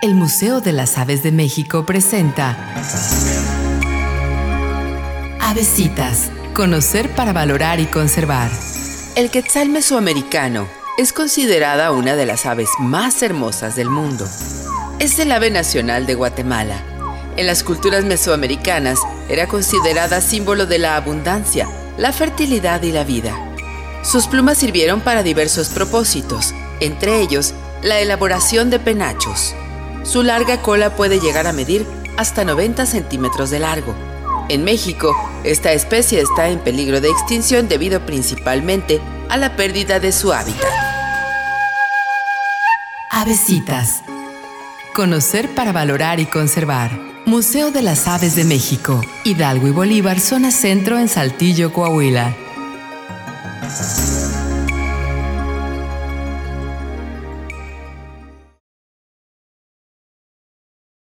El Museo de las Aves de México presenta Avesitas, conocer para valorar y conservar. El quetzal mesoamericano es considerada una de las aves más hermosas del mundo. Es el ave nacional de Guatemala. En las culturas mesoamericanas era considerada símbolo de la abundancia, la fertilidad y la vida. Sus plumas sirvieron para diversos propósitos, entre ellos la elaboración de penachos. Su larga cola puede llegar a medir hasta 90 centímetros de largo. En México, esta especie está en peligro de extinción debido principalmente a la pérdida de su hábitat. Avesitas. Conocer para valorar y conservar. Museo de las Aves de México, Hidalgo y Bolívar, zona centro en Saltillo, Coahuila.